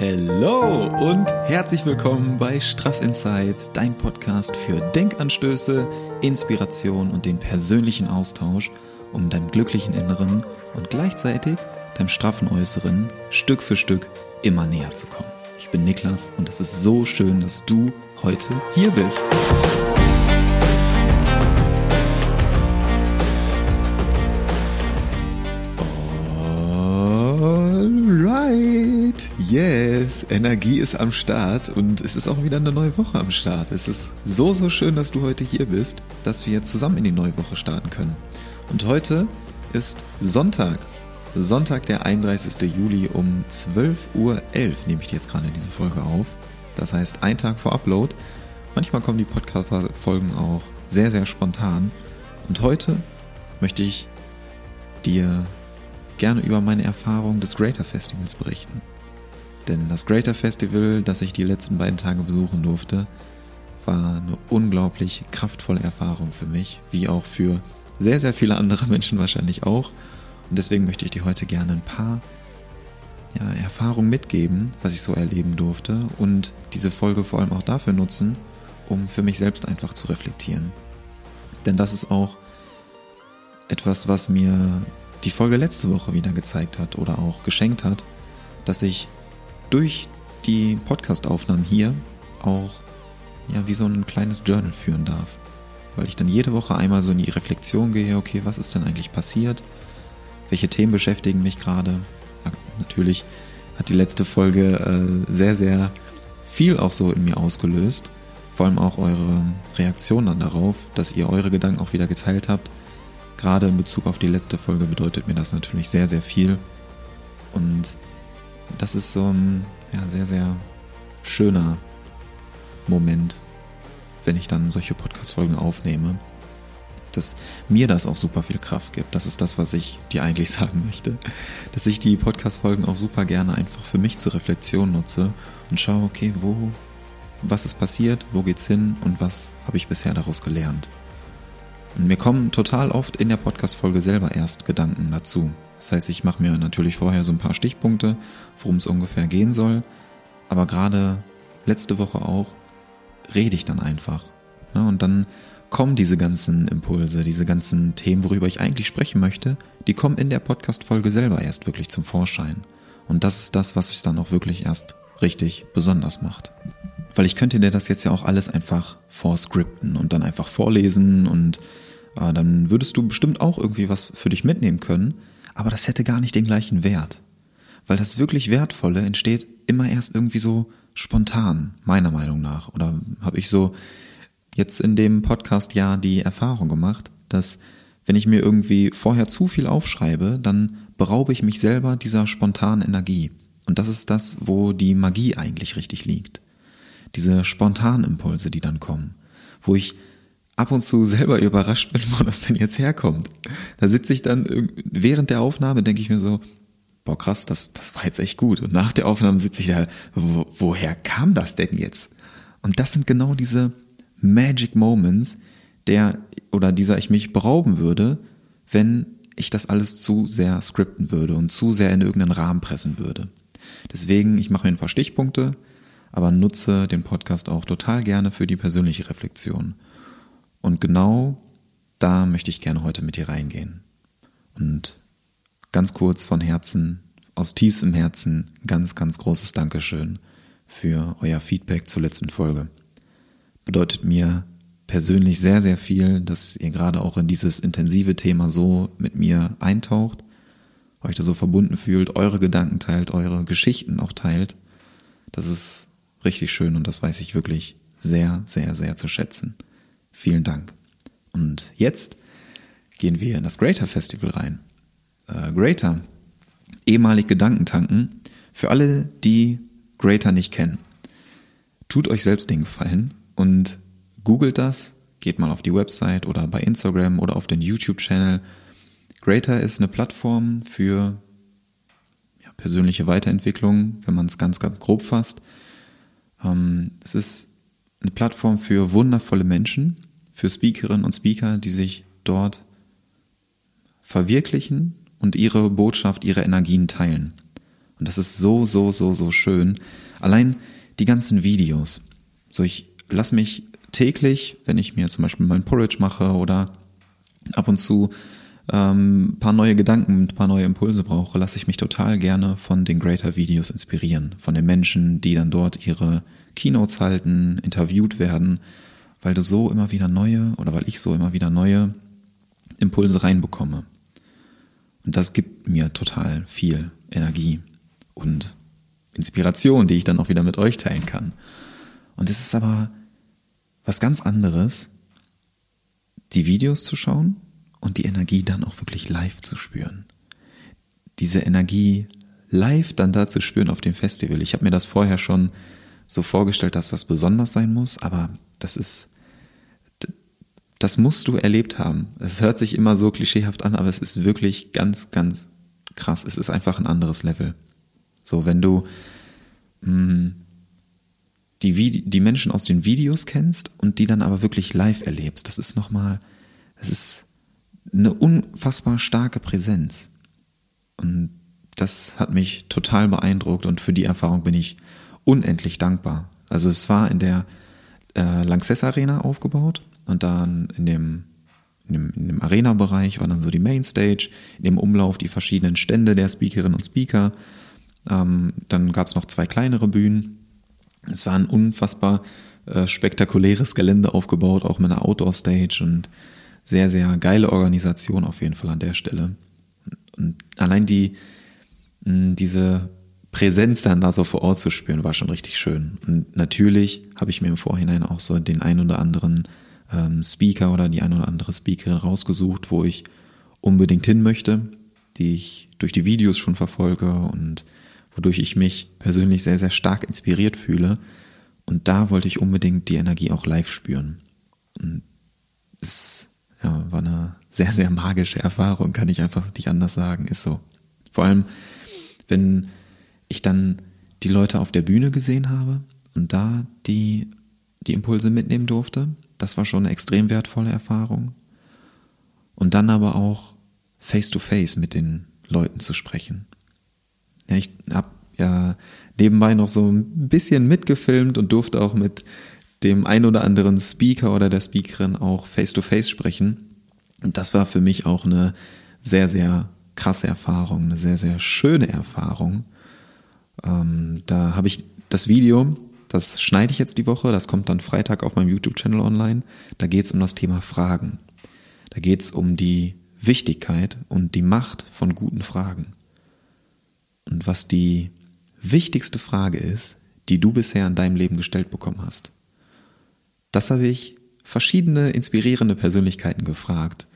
Hello und herzlich willkommen bei Straff Inside, dein Podcast für Denkanstöße, Inspiration und den persönlichen Austausch, um deinem glücklichen Inneren und gleichzeitig deinem straffen Äußeren Stück für Stück immer näher zu kommen. Ich bin Niklas und es ist so schön, dass du heute hier bist. Yes, Energie ist am Start und es ist auch wieder eine neue Woche am Start. Es ist so, so schön, dass du heute hier bist, dass wir zusammen in die neue Woche starten können. Und heute ist Sonntag. Sonntag, der 31. Juli um 12.11 Uhr nehme ich jetzt gerade diese Folge auf. Das heißt, ein Tag vor Upload. Manchmal kommen die Podcast-Folgen auch sehr, sehr spontan. Und heute möchte ich dir gerne über meine Erfahrung des Greater Festivals berichten. Denn das Greater Festival, das ich die letzten beiden Tage besuchen durfte, war eine unglaublich kraftvolle Erfahrung für mich, wie auch für sehr, sehr viele andere Menschen wahrscheinlich auch. Und deswegen möchte ich dir heute gerne ein paar ja, Erfahrungen mitgeben, was ich so erleben durfte und diese Folge vor allem auch dafür nutzen, um für mich selbst einfach zu reflektieren. Denn das ist auch etwas, was mir die Folge letzte Woche wieder gezeigt hat oder auch geschenkt hat, dass ich durch die Podcastaufnahmen hier auch ja wie so ein kleines Journal führen darf. Weil ich dann jede Woche einmal so in die Reflexion gehe, okay, was ist denn eigentlich passiert? Welche Themen beschäftigen mich gerade? Natürlich hat die letzte Folge äh, sehr, sehr viel auch so in mir ausgelöst. Vor allem auch eure Reaktion dann darauf, dass ihr eure Gedanken auch wieder geteilt habt. Gerade in Bezug auf die letzte Folge bedeutet mir das natürlich sehr, sehr viel. Und das ist so ein ja, sehr, sehr schöner Moment, wenn ich dann solche Podcast-Folgen aufnehme, dass mir das auch super viel Kraft gibt. Das ist das, was ich dir eigentlich sagen möchte. Dass ich die Podcast-Folgen auch super gerne einfach für mich zur Reflexion nutze und schaue, okay, wo, was ist passiert, wo geht's hin und was habe ich bisher daraus gelernt. Und mir kommen total oft in der Podcast-Folge selber erst Gedanken dazu. Das heißt, ich mache mir natürlich vorher so ein paar Stichpunkte, worum es ungefähr gehen soll. Aber gerade letzte Woche auch rede ich dann einfach. Ne? Und dann kommen diese ganzen Impulse, diese ganzen Themen, worüber ich eigentlich sprechen möchte, die kommen in der Podcast-Folge selber erst wirklich zum Vorschein. Und das ist das, was es dann auch wirklich erst richtig besonders macht. Weil ich könnte dir das jetzt ja auch alles einfach vorscripten und dann einfach vorlesen und äh, dann würdest du bestimmt auch irgendwie was für dich mitnehmen können aber das hätte gar nicht den gleichen Wert. Weil das wirklich Wertvolle entsteht immer erst irgendwie so spontan, meiner Meinung nach. Oder habe ich so jetzt in dem Podcast ja die Erfahrung gemacht, dass wenn ich mir irgendwie vorher zu viel aufschreibe, dann beraube ich mich selber dieser spontanen Energie. Und das ist das, wo die Magie eigentlich richtig liegt. Diese spontanen Impulse, die dann kommen, wo ich ab und zu selber überrascht bin, wo das denn jetzt herkommt. Da sitze ich dann während der Aufnahme, denke ich mir so, boah krass, das, das war jetzt echt gut. Und nach der Aufnahme sitze ich da, wo, woher kam das denn jetzt? Und das sind genau diese Magic Moments, der oder dieser ich mich berauben würde, wenn ich das alles zu sehr skripten würde und zu sehr in irgendeinen Rahmen pressen würde. Deswegen, ich mache mir ein paar Stichpunkte, aber nutze den Podcast auch total gerne für die persönliche Reflexion. Und genau da möchte ich gerne heute mit dir reingehen. Und ganz kurz von Herzen, aus tiefstem Herzen, ganz, ganz großes Dankeschön für euer Feedback zur letzten Folge. Bedeutet mir persönlich sehr, sehr viel, dass ihr gerade auch in dieses intensive Thema so mit mir eintaucht, euch da so verbunden fühlt, eure Gedanken teilt, eure Geschichten auch teilt. Das ist richtig schön und das weiß ich wirklich sehr, sehr, sehr zu schätzen. Vielen Dank. Und jetzt gehen wir in das Greater Festival rein. Äh, Greater, ehemalig Gedankentanken, für alle, die Greater nicht kennen. Tut euch selbst den Gefallen und googelt das, geht mal auf die Website oder bei Instagram oder auf den YouTube-Channel. Greater ist eine Plattform für ja, persönliche Weiterentwicklung, wenn man es ganz, ganz grob fasst. Ähm, es ist eine Plattform für wundervolle Menschen, für Speakerinnen und Speaker, die sich dort verwirklichen und ihre Botschaft, ihre Energien teilen. Und das ist so, so, so, so schön. Allein die ganzen Videos. So, ich lass mich täglich, wenn ich mir zum Beispiel mein Porridge mache oder ab und zu ähm, paar neue Gedanken, ein paar neue Impulse brauche, lasse ich mich total gerne von den Greater Videos inspirieren, von den Menschen, die dann dort ihre Keynotes halten, interviewt werden, weil du so immer wieder neue oder weil ich so immer wieder neue Impulse reinbekomme. Und das gibt mir total viel Energie und Inspiration, die ich dann auch wieder mit euch teilen kann. Und es ist aber was ganz anderes, die Videos zu schauen und die Energie dann auch wirklich live zu spüren. Diese Energie live dann da zu spüren auf dem Festival. Ich habe mir das vorher schon so vorgestellt, dass das besonders sein muss, aber das ist, das musst du erlebt haben. Es hört sich immer so klischeehaft an, aber es ist wirklich ganz, ganz krass. Es ist einfach ein anderes Level. So, wenn du mh, hm, die, die Menschen aus den Videos kennst und die dann aber wirklich live erlebst, das ist nochmal, es ist eine unfassbar starke Präsenz. Und das hat mich total beeindruckt und für die Erfahrung bin ich unendlich dankbar. Also es war in der äh, Lanxess Arena aufgebaut und dann in dem, in dem, in dem Arena-Bereich war dann so die Mainstage, in dem Umlauf die verschiedenen Stände der Speakerinnen und Speaker. Ähm, dann gab es noch zwei kleinere Bühnen. Es war ein unfassbar äh, spektakuläres Gelände aufgebaut, auch mit einer Outdoor-Stage und sehr, sehr geile Organisation auf jeden Fall an der Stelle. Und allein die, diese Präsenz dann da so vor Ort zu spüren, war schon richtig schön. Und natürlich habe ich mir im Vorhinein auch so den ein oder anderen ähm, Speaker oder die ein oder andere Speakerin rausgesucht, wo ich unbedingt hin möchte, die ich durch die Videos schon verfolge und wodurch ich mich persönlich sehr, sehr stark inspiriert fühle. Und da wollte ich unbedingt die Energie auch live spüren. Und es ja, war eine sehr, sehr magische Erfahrung, kann ich einfach nicht anders sagen, ist so. Vor allem, wenn ich dann die Leute auf der Bühne gesehen habe und da die, die Impulse mitnehmen durfte, das war schon eine extrem wertvolle Erfahrung. Und dann aber auch face to face mit den Leuten zu sprechen. Ja, ich habe ja nebenbei noch so ein bisschen mitgefilmt und durfte auch mit dem ein oder anderen Speaker oder der Speakerin auch face-to-face -face sprechen. Und das war für mich auch eine sehr, sehr krasse Erfahrung, eine sehr, sehr schöne Erfahrung. Ähm, da habe ich das Video, das schneide ich jetzt die Woche, das kommt dann Freitag auf meinem YouTube-Channel online. Da geht es um das Thema Fragen. Da geht es um die Wichtigkeit und die Macht von guten Fragen. Und was die wichtigste Frage ist, die du bisher in deinem Leben gestellt bekommen hast. Das habe ich verschiedene inspirierende Persönlichkeiten gefragt.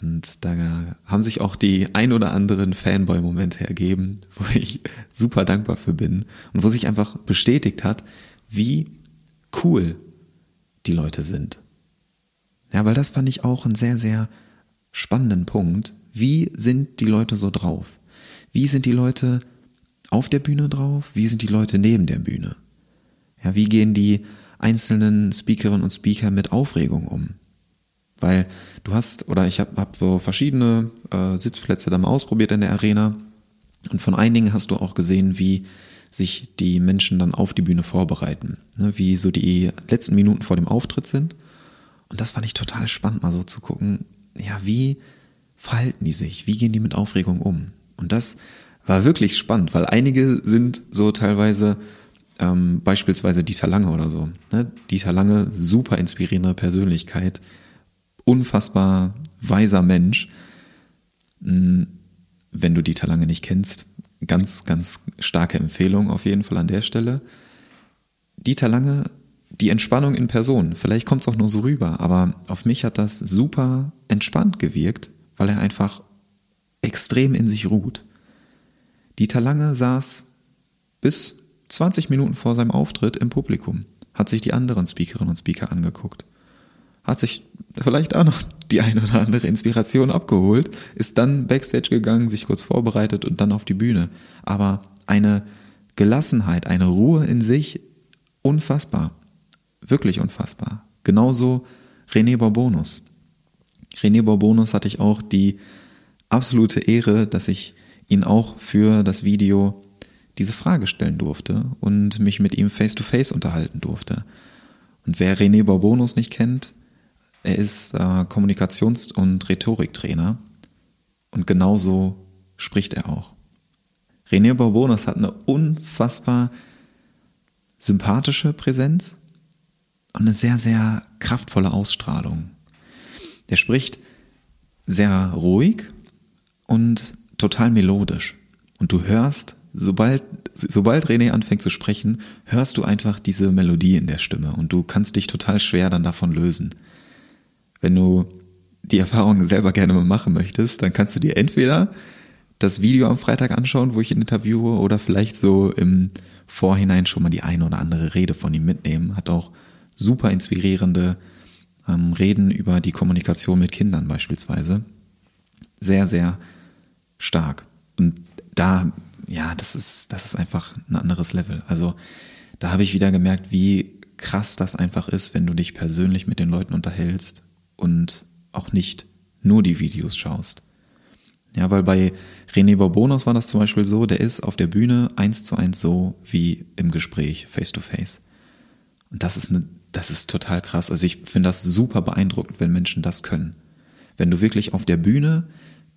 Und da haben sich auch die ein oder anderen Fanboy-Momente ergeben, wo ich super dankbar für bin und wo sich einfach bestätigt hat, wie cool die Leute sind. Ja, weil das fand ich auch einen sehr, sehr spannenden Punkt. Wie sind die Leute so drauf? Wie sind die Leute auf der Bühne drauf? Wie sind die Leute neben der Bühne? Ja, wie gehen die einzelnen Speakerinnen und Speaker mit Aufregung um? Weil du hast, oder ich habe hab so verschiedene äh, Sitzplätze da mal ausprobiert in der Arena und von einigen hast du auch gesehen, wie sich die Menschen dann auf die Bühne vorbereiten, ne, wie so die letzten Minuten vor dem Auftritt sind. Und das fand ich total spannend, mal so zu gucken, ja, wie verhalten die sich, wie gehen die mit Aufregung um? Und das war wirklich spannend, weil einige sind so teilweise ähm, beispielsweise Dieter Lange oder so. Ne? Dieter Lange, super inspirierende Persönlichkeit, unfassbar weiser Mensch. Hm, wenn du Dieter Lange nicht kennst, ganz, ganz starke Empfehlung auf jeden Fall an der Stelle. Dieter Lange, die Entspannung in Person, vielleicht kommt es auch nur so rüber, aber auf mich hat das super entspannt gewirkt, weil er einfach extrem in sich ruht. Dieter Lange saß bis 20 Minuten vor seinem Auftritt im Publikum, hat sich die anderen Speakerinnen und Speaker angeguckt, hat sich vielleicht auch noch die eine oder andere Inspiration abgeholt, ist dann backstage gegangen, sich kurz vorbereitet und dann auf die Bühne. Aber eine Gelassenheit, eine Ruhe in sich, unfassbar. Wirklich unfassbar. Genauso René Borbonus. René Borbonus hatte ich auch die absolute Ehre, dass ich ihn auch für das Video diese Frage stellen durfte und mich mit ihm face-to-face -face unterhalten durfte. Und wer René Bourbonus nicht kennt, er ist äh, Kommunikations- und Rhetoriktrainer und genauso spricht er auch. René Bourbonus hat eine unfassbar sympathische Präsenz und eine sehr, sehr kraftvolle Ausstrahlung. Der spricht sehr ruhig und total melodisch. Und du hörst, sobald, sobald René anfängt zu sprechen, hörst du einfach diese Melodie in der Stimme und du kannst dich total schwer dann davon lösen. Wenn du die Erfahrung selber gerne mal machen möchtest, dann kannst du dir entweder das Video am Freitag anschauen, wo ich ihn interviewe, oder vielleicht so im Vorhinein schon mal die eine oder andere Rede von ihm mitnehmen. Hat auch super inspirierende ähm, Reden über die Kommunikation mit Kindern beispielsweise. Sehr, sehr stark. Und da, ja, das ist, das ist einfach ein anderes Level. Also da habe ich wieder gemerkt, wie krass das einfach ist, wenn du dich persönlich mit den Leuten unterhältst und auch nicht nur die Videos schaust. Ja, weil bei René Bourbonus war das zum Beispiel so, der ist auf der Bühne eins zu eins so wie im Gespräch, face to face. Und das ist eine, das ist total krass. Also ich finde das super beeindruckend, wenn Menschen das können. Wenn du wirklich auf der Bühne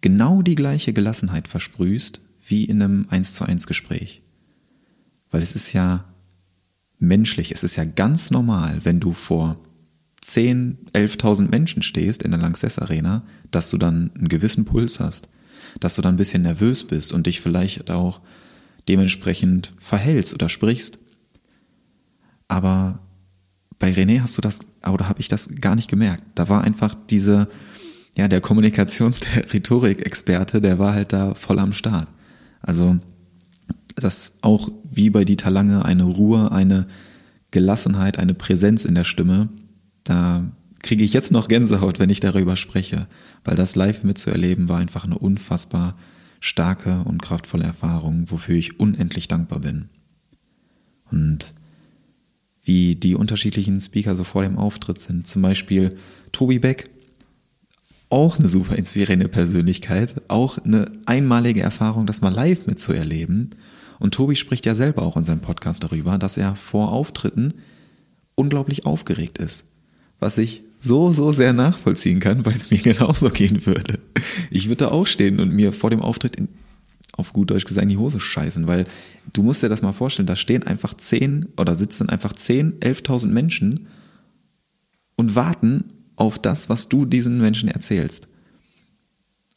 genau die gleiche Gelassenheit versprühst wie in einem eins zu eins Gespräch. Weil es ist ja menschlich, es ist ja ganz normal, wenn du vor 10, 11.000 Menschen stehst in der Lanxess Arena, dass du dann einen gewissen Puls hast, dass du dann ein bisschen nervös bist und dich vielleicht auch dementsprechend verhältst oder sprichst. Aber bei René hast du das, oder habe ich das gar nicht gemerkt. Da war einfach diese, ja, der Kommunikations-, der Rhetorik-Experte, der war halt da voll am Start. Also, das auch wie bei Dieter Lange eine Ruhe, eine Gelassenheit, eine Präsenz in der Stimme, da kriege ich jetzt noch Gänsehaut, wenn ich darüber spreche, weil das live mitzuerleben war einfach eine unfassbar starke und kraftvolle Erfahrung, wofür ich unendlich dankbar bin. Und wie die unterschiedlichen Speaker so vor dem Auftritt sind. Zum Beispiel Tobi Beck, auch eine super inspirierende Persönlichkeit, auch eine einmalige Erfahrung, das mal live mitzuerleben. Und Tobi spricht ja selber auch in seinem Podcast darüber, dass er vor Auftritten unglaublich aufgeregt ist. Was ich so, so sehr nachvollziehen kann, weil es mir genauso gehen würde. Ich würde da auch stehen und mir vor dem Auftritt in, auf gut Deutsch gesagt in die Hose scheißen, weil du musst dir das mal vorstellen, da stehen einfach zehn oder sitzen einfach zehn, elftausend Menschen und warten auf das, was du diesen Menschen erzählst.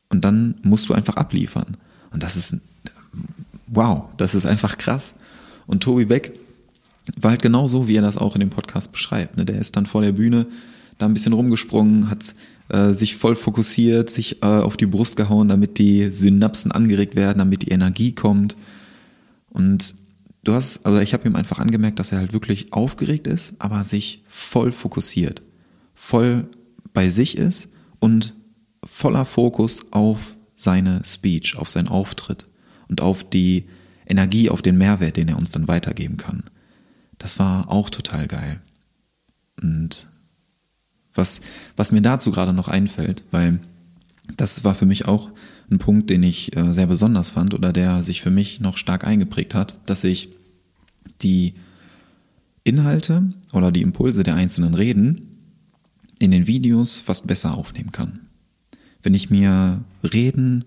Und dann musst du einfach abliefern. Und das ist, wow, das ist einfach krass. Und Tobi Beck war halt genauso, wie er das auch in dem Podcast beschreibt. Ne? Der ist dann vor der Bühne da ein bisschen rumgesprungen, hat äh, sich voll fokussiert, sich äh, auf die Brust gehauen, damit die Synapsen angeregt werden, damit die Energie kommt. Und du hast, also ich habe ihm einfach angemerkt, dass er halt wirklich aufgeregt ist, aber sich voll fokussiert, voll bei sich ist und voller Fokus auf seine Speech, auf seinen Auftritt und auf die Energie, auf den Mehrwert, den er uns dann weitergeben kann. Das war auch total geil. Und was, was mir dazu gerade noch einfällt, weil das war für mich auch ein Punkt, den ich äh, sehr besonders fand oder der sich für mich noch stark eingeprägt hat, dass ich die Inhalte oder die Impulse der einzelnen Reden in den Videos fast besser aufnehmen kann. Wenn ich mir Reden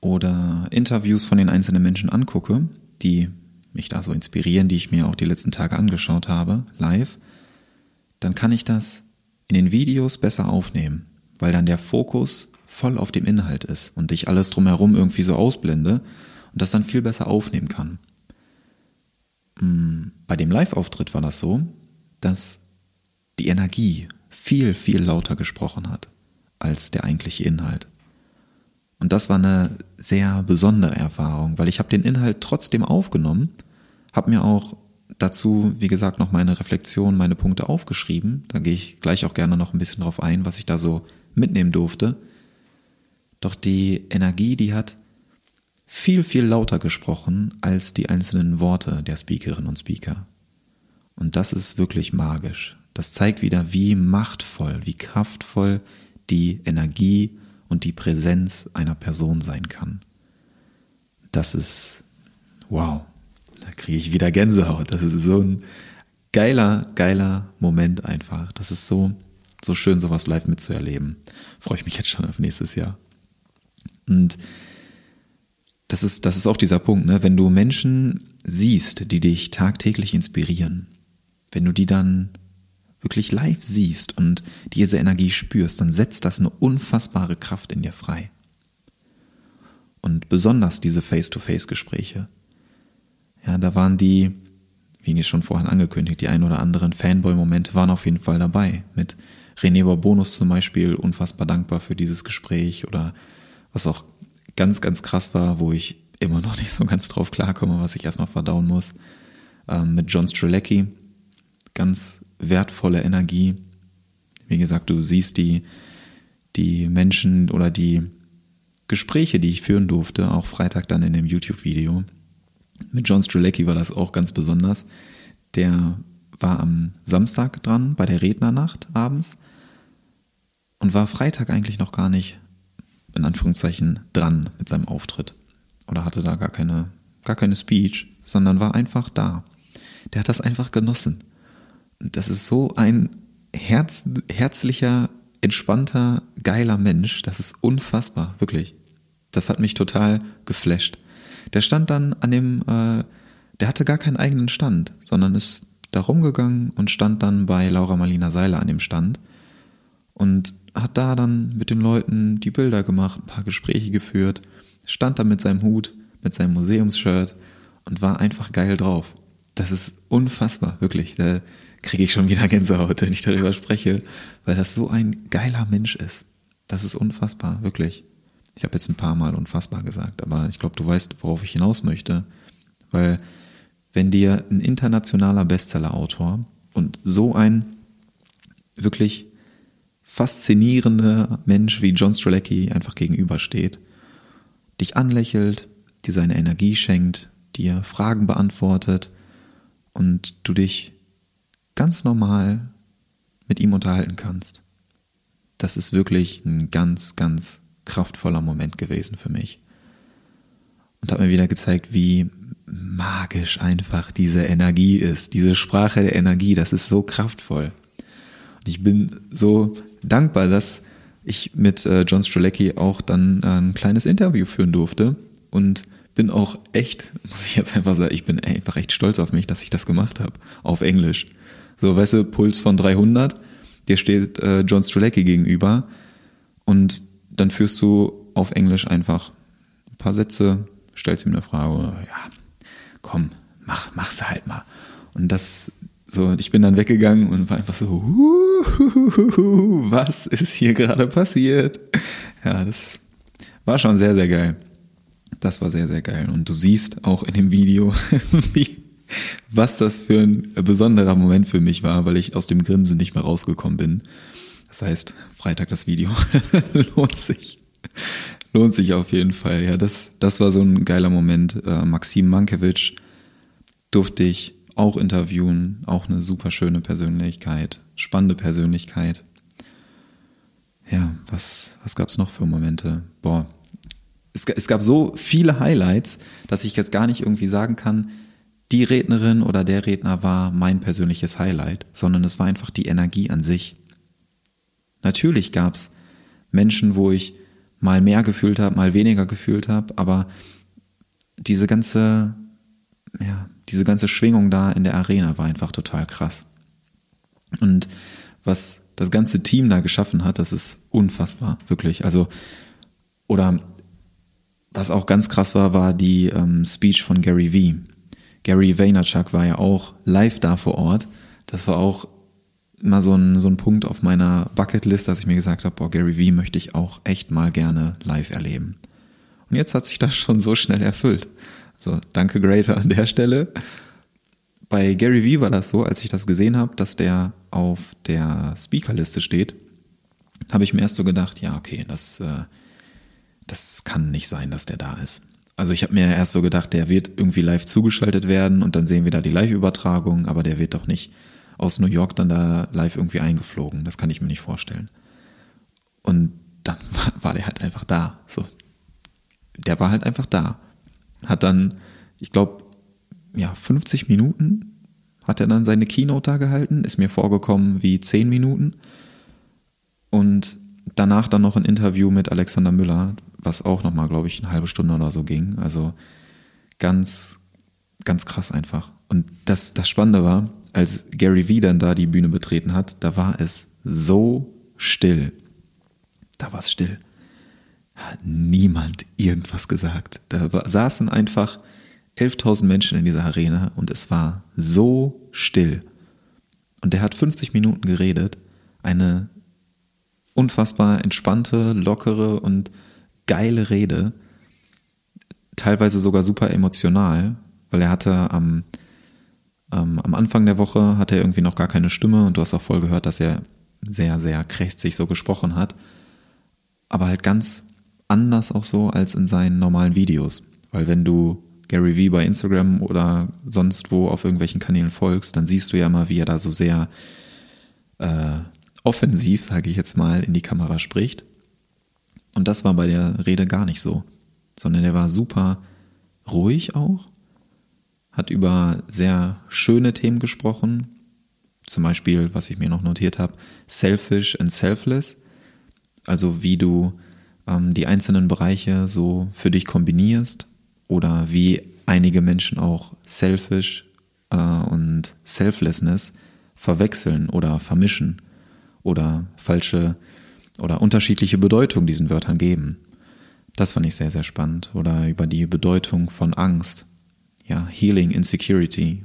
oder Interviews von den einzelnen Menschen angucke, die mich da so inspirieren, die ich mir auch die letzten Tage angeschaut habe, live, dann kann ich das in den Videos besser aufnehmen, weil dann der Fokus voll auf dem Inhalt ist und ich alles drumherum irgendwie so ausblende und das dann viel besser aufnehmen kann. Mm, bei dem Live-Auftritt war das so, dass die Energie viel, viel lauter gesprochen hat als der eigentliche Inhalt. Und das war eine sehr besondere Erfahrung, weil ich habe den Inhalt trotzdem aufgenommen, habe mir auch dazu, wie gesagt, noch meine Reflexion, meine Punkte aufgeschrieben. Da gehe ich gleich auch gerne noch ein bisschen drauf ein, was ich da so mitnehmen durfte. Doch die Energie, die hat viel, viel lauter gesprochen als die einzelnen Worte der Speakerinnen und Speaker. Und das ist wirklich magisch. Das zeigt wieder, wie machtvoll, wie kraftvoll die Energie und die Präsenz einer Person sein kann. Das ist wow. da kriege ich wieder Gänsehaut. Das ist so ein geiler, geiler Moment einfach. Das ist so, so schön, sowas live mitzuerleben. Freue ich mich jetzt schon auf nächstes Jahr. Und das ist, das ist auch dieser Punkt, ne? Wenn du Menschen siehst, die dich tagtäglich inspirieren, wenn du die dann wirklich live siehst und diese Energie spürst, dann setzt das eine unfassbare Kraft in dir frei. Und besonders diese Face-to-Face-Gespräche. Ja, da waren die, wie schon vorhin angekündigt, die ein oder anderen Fanboy-Momente waren auf jeden Fall dabei. Mit René Bonus zum Beispiel unfassbar dankbar für dieses Gespräch oder was auch ganz, ganz krass war, wo ich immer noch nicht so ganz drauf klarkomme, was ich erstmal verdauen muss. Ähm, mit John Strelecki, ganz wertvolle Energie. Wie gesagt, du siehst die, die Menschen oder die Gespräche, die ich führen durfte, auch Freitag dann in dem YouTube-Video. Mit John Strelecki war das auch ganz besonders. Der war am Samstag dran bei der Rednernacht abends und war Freitag eigentlich noch gar nicht, in Anführungszeichen, dran mit seinem Auftritt. Oder hatte da gar keine, gar keine Speech, sondern war einfach da. Der hat das einfach genossen. Das ist so ein herz, herzlicher, entspannter, geiler Mensch. Das ist unfassbar, wirklich. Das hat mich total geflasht. Der stand dann an dem, äh, der hatte gar keinen eigenen Stand, sondern ist da rumgegangen und stand dann bei Laura Marlina Seiler an dem Stand und hat da dann mit den Leuten die Bilder gemacht, ein paar Gespräche geführt, stand da mit seinem Hut, mit seinem Museumsshirt und war einfach geil drauf. Das ist unfassbar, wirklich. Da kriege ich schon wieder Gänsehaut, wenn ich darüber spreche, weil das so ein geiler Mensch ist. Das ist unfassbar, wirklich. Ich habe jetzt ein paar Mal unfassbar gesagt, aber ich glaube, du weißt, worauf ich hinaus möchte. Weil wenn dir ein internationaler Bestseller-Autor und so ein wirklich faszinierender Mensch wie John Strzelecki einfach gegenübersteht, dich anlächelt, dir seine Energie schenkt, dir Fragen beantwortet und du dich ganz normal mit ihm unterhalten kannst. Das ist wirklich ein ganz, ganz kraftvoller Moment gewesen für mich. Und hat mir wieder gezeigt, wie magisch einfach diese Energie ist, diese Sprache der Energie, das ist so kraftvoll. Und ich bin so dankbar, dass ich mit äh, John Strelecki auch dann äh, ein kleines Interview führen durfte und bin auch echt, muss ich jetzt einfach sagen, ich bin einfach echt stolz auf mich, dass ich das gemacht habe, auf Englisch. So, weißt du, Puls von 300, dir steht äh, John Strelecki gegenüber und dann führst du auf Englisch einfach ein paar Sätze, stellst ihm eine Frage, ja, komm, mach, mach's halt mal. Und das, so, ich bin dann weggegangen und war einfach so, was ist hier gerade passiert? Ja, das war schon sehr, sehr geil. Das war sehr, sehr geil. Und du siehst auch in dem Video, wie, was das für ein besonderer Moment für mich war, weil ich aus dem Grinsen nicht mehr rausgekommen bin. Das heißt, Freitag das Video lohnt sich. Lohnt sich auf jeden Fall. Ja, das, das war so ein geiler Moment. Äh, Maxim Mankiewicz durfte ich auch interviewen. Auch eine super schöne Persönlichkeit. Spannende Persönlichkeit. Ja, was, was gab's noch für Momente? Boah. Es, es gab so viele Highlights, dass ich jetzt gar nicht irgendwie sagen kann, die Rednerin oder der Redner war mein persönliches Highlight, sondern es war einfach die Energie an sich. Natürlich gab's Menschen, wo ich mal mehr gefühlt habe, mal weniger gefühlt habe, aber diese ganze, ja, diese ganze Schwingung da in der Arena war einfach total krass. Und was das ganze Team da geschaffen hat, das ist unfassbar, wirklich. Also, oder was auch ganz krass war, war die ähm, Speech von Gary Vee. Gary Vaynerchuk war ja auch live da vor Ort. Das war auch immer so ein, so ein Punkt auf meiner Bucketlist, dass ich mir gesagt habe, boah, Gary Vee möchte ich auch echt mal gerne live erleben. Und jetzt hat sich das schon so schnell erfüllt. So, danke Greater an der Stelle. Bei Gary Vee war das so, als ich das gesehen habe, dass der auf der Speakerliste steht, habe ich mir erst so gedacht, ja, okay, das, äh, das kann nicht sein, dass der da ist. Also ich habe mir erst so gedacht, der wird irgendwie live zugeschaltet werden und dann sehen wir da die Live-Übertragung, aber der wird doch nicht aus New York dann da live irgendwie eingeflogen. Das kann ich mir nicht vorstellen. Und dann war der halt einfach da. So, der war halt einfach da. Hat dann, ich glaube, ja, 50 Minuten hat er dann seine Keynote da gehalten, ist mir vorgekommen wie 10 Minuten. Und danach dann noch ein Interview mit Alexander Müller, was auch nochmal, glaube ich, eine halbe Stunde oder so ging. Also ganz, ganz krass einfach. Und das, das Spannende war, als Gary Vee dann da die Bühne betreten hat, da war es so still. Da war es still. Hat niemand irgendwas gesagt. Da war, saßen einfach 11.000 Menschen in dieser Arena und es war so still. Und der hat 50 Minuten geredet. Eine unfassbar entspannte, lockere und geile Rede. Teilweise sogar super emotional, weil er hatte am, ähm, am Anfang der Woche hatte er irgendwie noch gar keine Stimme und du hast auch voll gehört, dass er sehr, sehr krächzig so gesprochen hat. Aber halt ganz anders auch so als in seinen normalen Videos. Weil wenn du Gary Vee bei Instagram oder sonst wo auf irgendwelchen Kanälen folgst, dann siehst du ja mal, wie er da so sehr äh, offensiv, sage ich jetzt mal, in die Kamera spricht. Und das war bei der Rede gar nicht so, sondern er war super ruhig auch, hat über sehr schöne Themen gesprochen, zum Beispiel, was ich mir noch notiert habe, selfish and selfless, also wie du ähm, die einzelnen Bereiche so für dich kombinierst oder wie einige Menschen auch selfish äh, und selflessness verwechseln oder vermischen oder falsche oder unterschiedliche Bedeutung diesen Wörtern geben. Das fand ich sehr, sehr spannend. Oder über die Bedeutung von Angst. Ja, Healing Insecurity.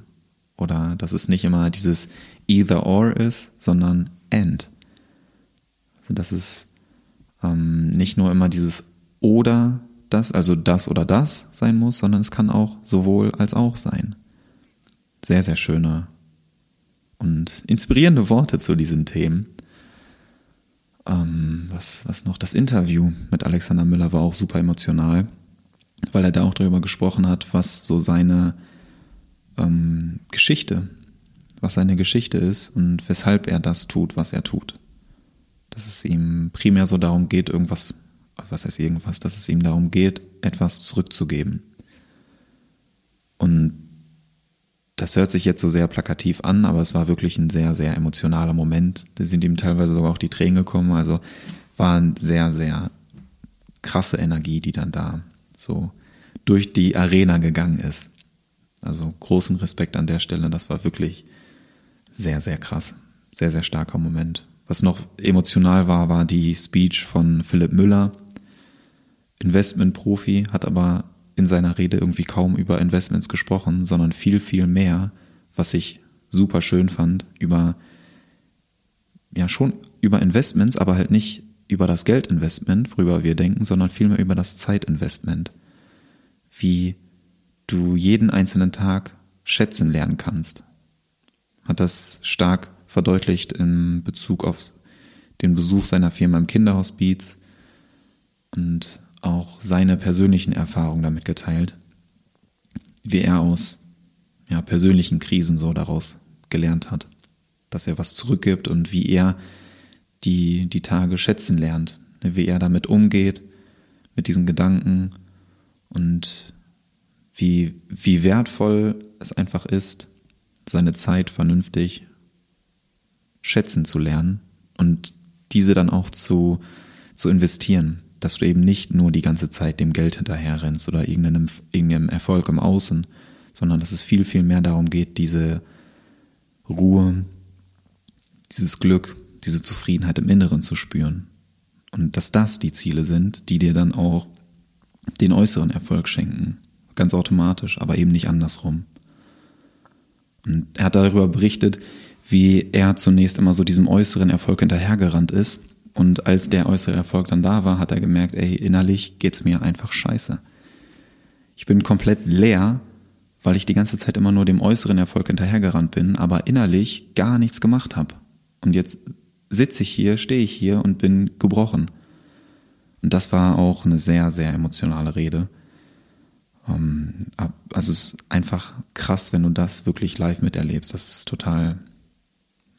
Oder dass es nicht immer dieses either or ist, sondern and. Also dass es ähm, nicht nur immer dieses oder das, also das oder das sein muss, sondern es kann auch sowohl als auch sein. Sehr, sehr schöne und inspirierende Worte zu diesen Themen. Ähm, was, was noch? Das Interview mit Alexander Müller war auch super emotional, weil er da auch darüber gesprochen hat, was so seine ähm, Geschichte, was seine Geschichte ist und weshalb er das tut, was er tut. Dass es ihm primär so darum geht, irgendwas, was heißt irgendwas, dass es ihm darum geht, etwas zurückzugeben. Und das hört sich jetzt so sehr plakativ an, aber es war wirklich ein sehr, sehr emotionaler Moment. Da sind ihm teilweise sogar auch die Tränen gekommen. Also war eine sehr, sehr krasse Energie, die dann da so durch die Arena gegangen ist. Also großen Respekt an der Stelle. Das war wirklich sehr, sehr krass. Sehr, sehr starker Moment. Was noch emotional war, war die Speech von Philipp Müller, Investmentprofi, hat aber in seiner Rede irgendwie kaum über Investments gesprochen, sondern viel, viel mehr, was ich super schön fand, über, ja, schon über Investments, aber halt nicht über das Geldinvestment, worüber wir denken, sondern vielmehr über das Zeitinvestment. Wie du jeden einzelnen Tag schätzen lernen kannst. Hat das stark verdeutlicht in Bezug auf den Besuch seiner Firma im Kinderhospiz und auch seine persönlichen Erfahrungen damit geteilt, wie er aus ja, persönlichen Krisen so daraus gelernt hat, dass er was zurückgibt und wie er die, die Tage schätzen lernt, ne, wie er damit umgeht, mit diesen Gedanken und wie, wie wertvoll es einfach ist, seine Zeit vernünftig schätzen zu lernen und diese dann auch zu, zu investieren dass du eben nicht nur die ganze Zeit dem Geld hinterher rennst oder irgendeinem, irgendeinem Erfolg im Außen, sondern dass es viel, viel mehr darum geht, diese Ruhe, dieses Glück, diese Zufriedenheit im Inneren zu spüren. Und dass das die Ziele sind, die dir dann auch den äußeren Erfolg schenken. Ganz automatisch, aber eben nicht andersrum. Und er hat darüber berichtet, wie er zunächst immer so diesem äußeren Erfolg hinterhergerannt ist und als der äußere Erfolg dann da war, hat er gemerkt, ey, innerlich geht's mir einfach scheiße. Ich bin komplett leer, weil ich die ganze Zeit immer nur dem äußeren Erfolg hinterhergerannt bin, aber innerlich gar nichts gemacht habe. Und jetzt sitze ich hier, stehe ich hier und bin gebrochen. Und das war auch eine sehr, sehr emotionale Rede. Ähm, also es ist einfach krass, wenn du das wirklich live miterlebst. Das ist total,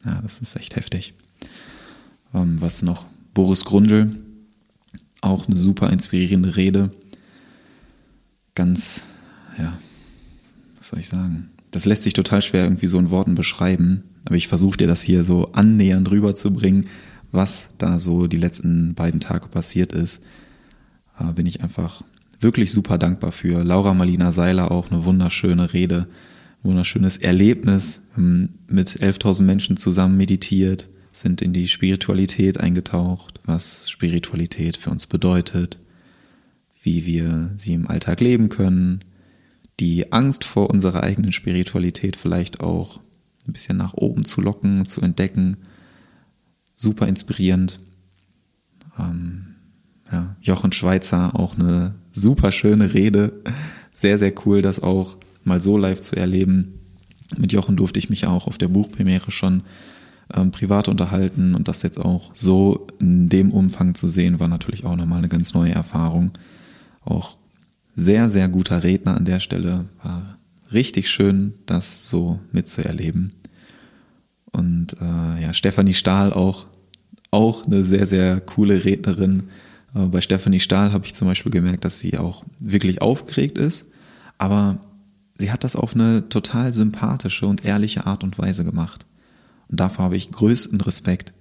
ja, das ist echt heftig. Ähm, was noch? Boris Grundl, auch eine super inspirierende Rede. Ganz, ja, was soll ich sagen? Das lässt sich total schwer irgendwie so in Worten beschreiben, aber ich versuche dir das hier so annähernd rüberzubringen, was da so die letzten beiden Tage passiert ist. Äh, bin ich einfach wirklich super dankbar für. Laura Marlina Seiler auch eine wunderschöne Rede, wunderschönes Erlebnis, mit 11.000 Menschen zusammen meditiert, sind in die Spiritualität eingetaucht, was Spiritualität für uns bedeutet, wie wir sie im Alltag leben können, die Angst vor unserer eigenen Spiritualität vielleicht auch ein bisschen nach oben zu locken, zu entdecken. Super inspirierend. Ähm, ja, Jochen Schweizer, auch eine super schöne Rede. Sehr, sehr cool, das auch mal so live zu erleben. Mit Jochen durfte ich mich auch auf der Buchpremiere schon ähm, privat unterhalten und das jetzt auch so in dem Umfang zu sehen, war natürlich auch nochmal eine ganz neue Erfahrung. Auch sehr, sehr guter Redner an der Stelle. War richtig schön, das so mitzuerleben. Und äh, ja, Stefanie Stahl auch, auch eine sehr, sehr coole Rednerin. Äh, bei Stefanie Stahl habe ich zum Beispiel gemerkt, dass sie auch wirklich aufgeregt ist, aber sie hat das auf eine total sympathische und ehrliche Art und Weise gemacht. Und dafür habe ich größten Respekt.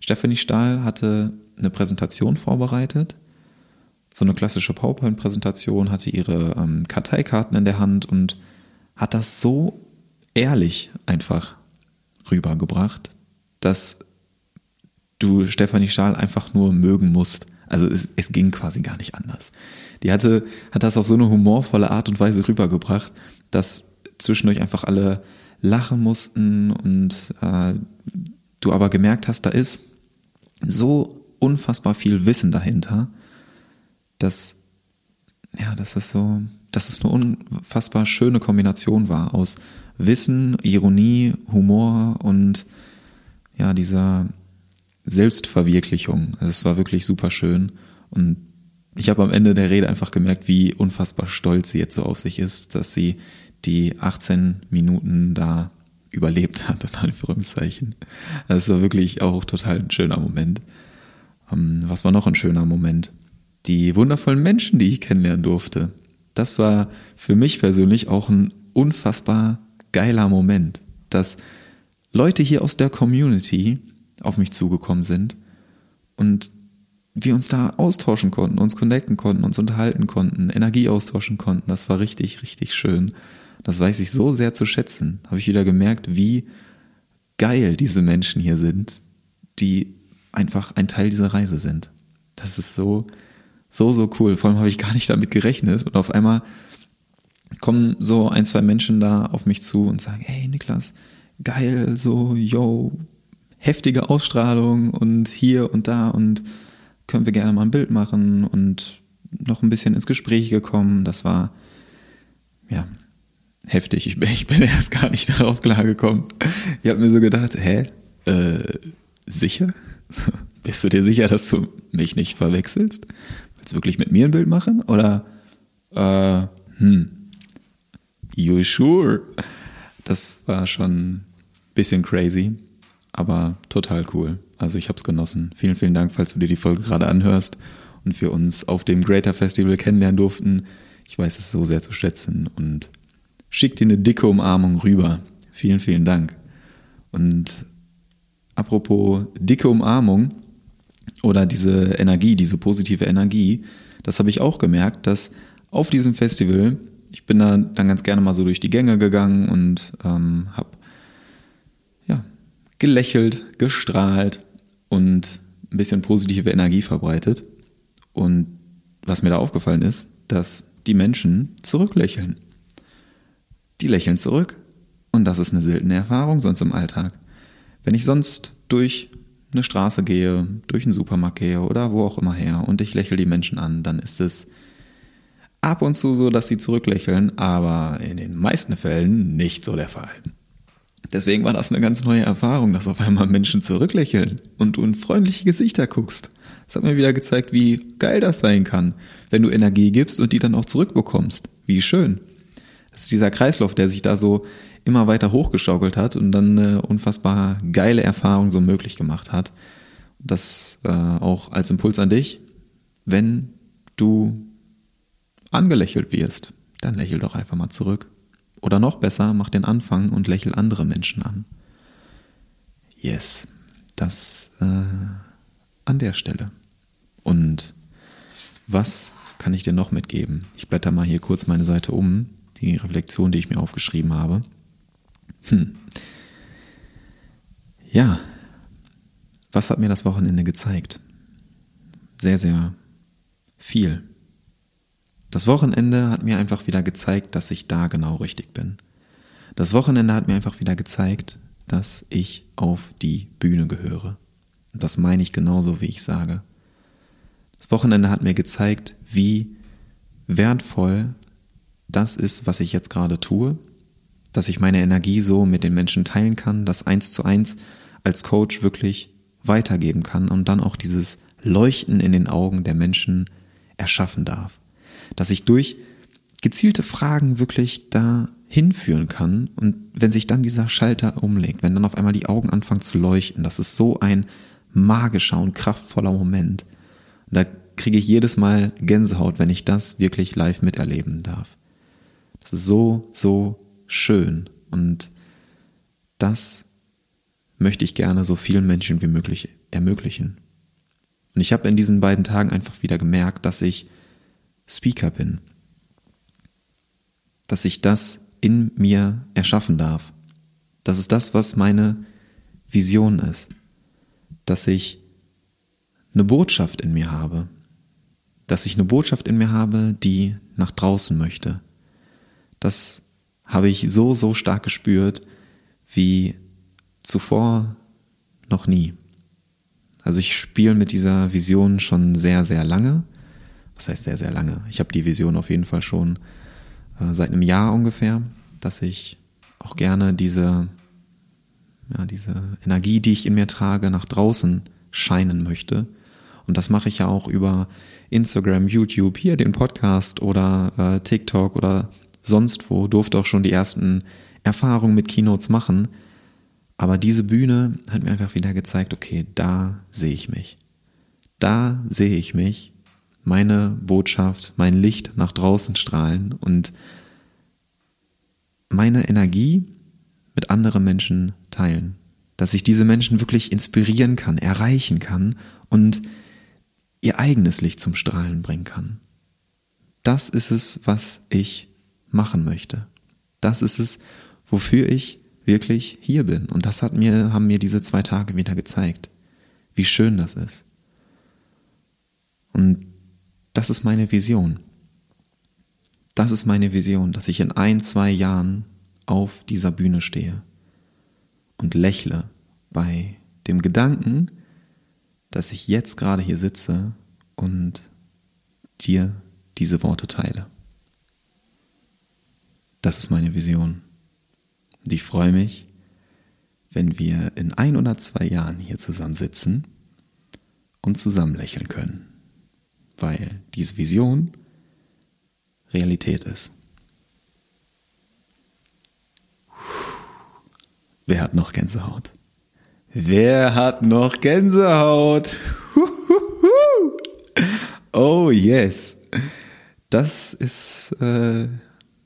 Stephanie Stahl hatte eine Präsentation vorbereitet, so eine klassische PowerPoint-Präsentation, hatte ihre ähm, Karteikarten in der Hand und hat das so ehrlich einfach rübergebracht, dass du Stephanie Stahl einfach nur mögen musst. Also es, es ging quasi gar nicht anders. Die hatte, hat das auf so eine humorvolle Art und Weise rübergebracht, dass zwischendurch einfach alle lachen mussten und äh, du aber gemerkt hast, da ist so unfassbar viel Wissen dahinter, dass ja, dass es so, dass es eine unfassbar schöne Kombination war aus Wissen, Ironie, Humor und ja, dieser Selbstverwirklichung. Es war wirklich super schön und ich habe am Ende der Rede einfach gemerkt, wie unfassbar stolz sie jetzt so auf sich ist, dass sie die 18 Minuten da überlebt hat, in Anführungszeichen. Das war wirklich auch total ein schöner Moment. Ähm, was war noch ein schöner Moment? Die wundervollen Menschen, die ich kennenlernen durfte. Das war für mich persönlich auch ein unfassbar geiler Moment, dass Leute hier aus der Community auf mich zugekommen sind und wir uns da austauschen konnten, uns connecten konnten, uns unterhalten konnten, Energie austauschen konnten. Das war richtig, richtig schön. Das weiß ich so sehr zu schätzen. Habe ich wieder gemerkt, wie geil diese Menschen hier sind, die einfach ein Teil dieser Reise sind. Das ist so, so, so cool. Vor allem habe ich gar nicht damit gerechnet und auf einmal kommen so ein, zwei Menschen da auf mich zu und sagen, hey Niklas, geil, so, yo, heftige Ausstrahlung und hier und da und können wir gerne mal ein Bild machen und noch ein bisschen ins Gespräch gekommen. Das war, ja, heftig. Ich bin, ich bin erst gar nicht darauf klargekommen. Ich habe mir so gedacht, hä? Äh, sicher? Bist du dir sicher, dass du mich nicht verwechselst? Willst du wirklich mit mir ein Bild machen? Oder, äh, hm, you sure? Das war schon ein bisschen crazy, aber total cool. Also ich habe es genossen. Vielen, vielen Dank, falls du dir die Folge gerade anhörst und wir uns auf dem Greater Festival kennenlernen durften. Ich weiß es so sehr zu schätzen und schick dir eine dicke Umarmung rüber. Vielen, vielen Dank. Und apropos dicke Umarmung oder diese Energie, diese positive Energie, das habe ich auch gemerkt, dass auf diesem Festival, ich bin da dann ganz gerne mal so durch die Gänge gegangen und ähm, habe ja, gelächelt, gestrahlt und ein bisschen positive Energie verbreitet. Und was mir da aufgefallen ist, dass die Menschen zurücklächeln die lächeln zurück. Und das ist eine seltene Erfahrung sonst im Alltag. Wenn ich sonst durch eine Straße gehe, durch einen Supermarkt gehe oder wo auch immer her und ich lächle die Menschen an, dann ist es ab und zu so, dass sie zurücklächeln, aber in den meisten Fällen nicht so der Fall. Deswegen war das eine ganz neue Erfahrung, dass auf einmal Menschen zurücklächeln und du in freundliche Gesichter guckst. Das hat mir wieder gezeigt, wie geil das sein kann, wenn du Energie gibst und die dann auch zurückbekommst. Wie schön. Das ist dieser Kreislauf, der sich da so immer weiter hochgeschaukelt hat und dann eine unfassbar geile Erfahrung so möglich gemacht hat. Das äh, auch als Impuls an dich, wenn du angelächelt wirst, dann lächel doch einfach mal zurück. Oder noch besser, mach den Anfang und lächel andere Menschen an. Yes, das äh, an der Stelle. Und was kann ich dir noch mitgeben? Ich blätter mal hier kurz meine Seite um, die Reflexion, die ich mir aufgeschrieben habe. Hm. Ja, was hat mir das Wochenende gezeigt? Sehr, sehr viel. Das Wochenende hat mir einfach wieder gezeigt, dass ich da genau richtig bin. Das Wochenende hat mir einfach wieder gezeigt, dass ich auf die Bühne gehöre. Und das meine ich genauso, wie ich sage. Das Wochenende hat mir gezeigt, wie wertvoll das ist, was ich jetzt gerade tue, dass ich meine Energie so mit den Menschen teilen kann, das eins zu eins als Coach wirklich weitergeben kann und dann auch dieses Leuchten in den Augen der Menschen erschaffen darf. Dass ich durch gezielte Fragen wirklich da hinführen kann und wenn sich dann dieser Schalter umlegt, wenn dann auf einmal die Augen anfangen zu leuchten, das ist so ein magischer und kraftvoller Moment. Da kriege ich jedes Mal Gänsehaut, wenn ich das wirklich live miterleben darf. Das ist so, so schön und das möchte ich gerne so vielen Menschen wie möglich ermöglichen. Und ich habe in diesen beiden Tagen einfach wieder gemerkt, dass ich Speaker bin. Dass ich das in mir erschaffen darf. Das ist das, was meine Vision ist. Dass ich eine Botschaft in mir habe. Dass ich eine Botschaft in mir habe, die nach draußen möchte. Das habe ich so, so stark gespürt wie zuvor noch nie. Also ich spiele mit dieser Vision schon sehr, sehr lange. Was heißt sehr, sehr lange? Ich habe die Vision auf jeden Fall schon äh, seit einem Jahr ungefähr, dass ich auch gerne diese, ja, diese Energie, die ich in mir trage, nach draußen scheinen möchte. Und das mache ich ja auch über Instagram, YouTube, hier den Podcast oder äh, TikTok oder sonst wo. Durfte auch schon die ersten Erfahrungen mit Keynotes machen. Aber diese Bühne hat mir einfach wieder gezeigt, okay, da sehe ich mich. Da sehe ich mich, meine Botschaft, mein Licht nach draußen strahlen und meine Energie mit anderen Menschen teilen. Dass ich diese Menschen wirklich inspirieren kann, erreichen kann und ihr eigenes Licht zum Strahlen bringen kann. Das ist es, was ich machen möchte. Das ist es, wofür ich wirklich hier bin. Und das hat mir, haben mir diese zwei Tage wieder gezeigt, wie schön das ist. Und das ist meine Vision. Das ist meine Vision, dass ich in ein, zwei Jahren auf dieser Bühne stehe und lächle bei dem Gedanken, dass ich jetzt gerade hier sitze und dir diese Worte teile. Das ist meine Vision. Und ich freue mich, wenn wir in ein oder zwei Jahren hier zusammensitzen und zusammen lächeln können, weil diese Vision Realität ist. Wer hat noch Gänsehaut? Wer hat noch Gänsehaut? Oh yes. Das ist äh,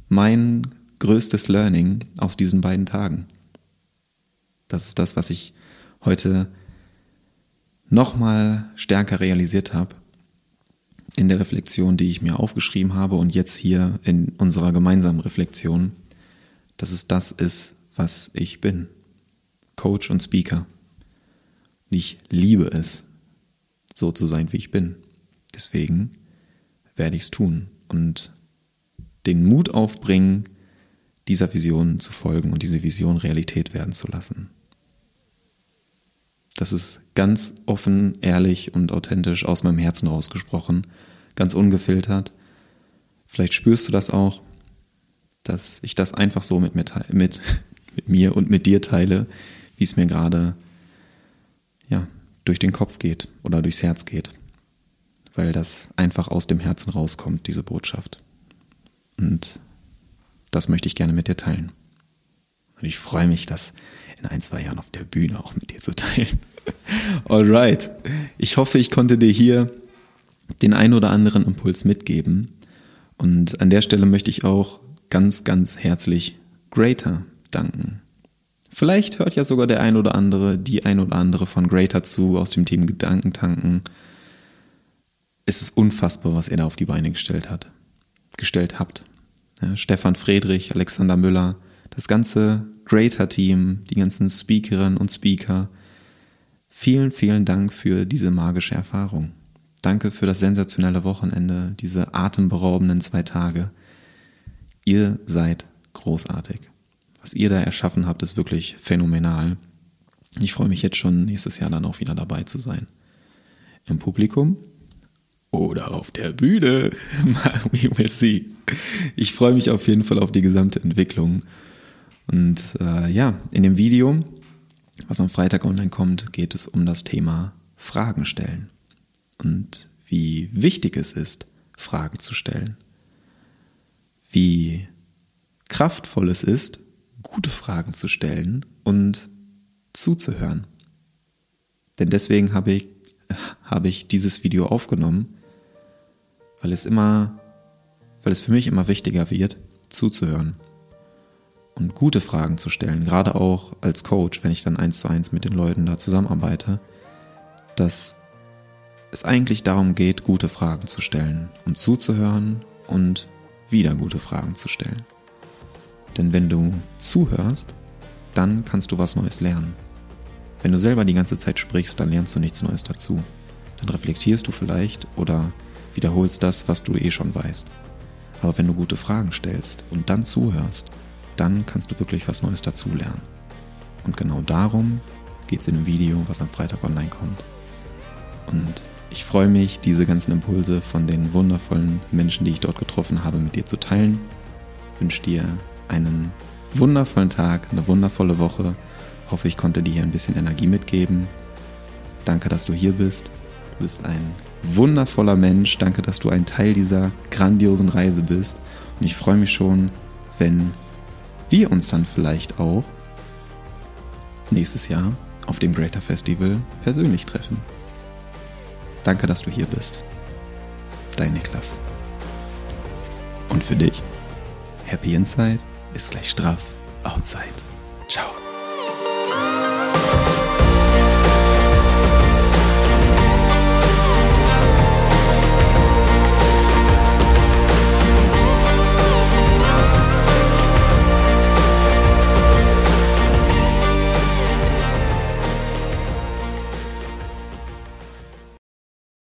mein größtes Learning aus diesen beiden Tagen. Das ist das, was ich heute nochmal stärker realisiert habe in der Reflexion, die ich mir aufgeschrieben habe und jetzt hier in unserer gemeinsamen Reflexion, dass es das ist, was ich bin. Coach und Speaker. Und ich liebe es, so zu sein, wie ich bin. Deswegen werde ich es tun und den Mut aufbringen, dieser Vision zu folgen und diese Vision Realität werden zu lassen. Das ist ganz offen, ehrlich und authentisch aus meinem Herzen rausgesprochen, ganz ungefiltert. Vielleicht spürst du das auch, dass ich das einfach so mit mir, mit, mit mir und mit dir teile, wie es mir gerade ja, durch den Kopf geht oder durchs Herz geht. Weil das einfach aus dem Herzen rauskommt, diese Botschaft. Und das möchte ich gerne mit dir teilen. Und ich freue mich, das in ein, zwei Jahren auf der Bühne auch mit dir zu teilen. Alright. Ich hoffe, ich konnte dir hier den ein oder anderen Impuls mitgeben. Und an der Stelle möchte ich auch ganz, ganz herzlich Greater danken. Vielleicht hört ja sogar der ein oder andere, die ein oder andere von Greater zu aus dem Team Gedankentanken. Es ist unfassbar, was ihr da auf die Beine gestellt hat, gestellt habt. Ja, Stefan Friedrich, Alexander Müller, das ganze Greater-Team, die ganzen Speakerinnen und Speaker. Vielen, vielen Dank für diese magische Erfahrung. Danke für das sensationelle Wochenende, diese atemberaubenden zwei Tage. Ihr seid großartig. Was ihr da erschaffen habt, ist wirklich phänomenal. Ich freue mich jetzt schon, nächstes Jahr dann auch wieder dabei zu sein. Im Publikum oder auf der Bühne. We will see. Ich freue mich auf jeden Fall auf die gesamte Entwicklung. Und äh, ja, in dem Video, was am Freitag online kommt, geht es um das Thema Fragen stellen. Und wie wichtig es ist, Fragen zu stellen. Wie kraftvoll es ist, gute Fragen zu stellen und zuzuhören. Denn deswegen habe ich, habe ich dieses Video aufgenommen, weil es immer, weil es für mich immer wichtiger wird, zuzuhören und gute Fragen zu stellen, gerade auch als Coach, wenn ich dann eins zu eins mit den Leuten da zusammenarbeite, dass es eigentlich darum geht, gute Fragen zu stellen, um zuzuhören und wieder gute Fragen zu stellen. Denn wenn du zuhörst, dann kannst du was Neues lernen. Wenn du selber die ganze Zeit sprichst, dann lernst du nichts Neues dazu. Dann reflektierst du vielleicht oder wiederholst das, was du eh schon weißt. Aber wenn du gute Fragen stellst und dann zuhörst, dann kannst du wirklich was Neues dazulernen. Und genau darum geht es in dem Video, was am Freitag online kommt. Und ich freue mich, diese ganzen Impulse von den wundervollen Menschen, die ich dort getroffen habe, mit dir zu teilen. Ich wünsche dir einen wundervollen Tag, eine wundervolle Woche. Hoffe, ich konnte dir hier ein bisschen Energie mitgeben. Danke, dass du hier bist. Du bist ein wundervoller Mensch. Danke, dass du ein Teil dieser grandiosen Reise bist. Und ich freue mich schon, wenn wir uns dann vielleicht auch nächstes Jahr auf dem Greater Festival persönlich treffen. Danke, dass du hier bist. Dein Niklas. Und für dich, Happy Inside ist gleich straff Outside. Ciao.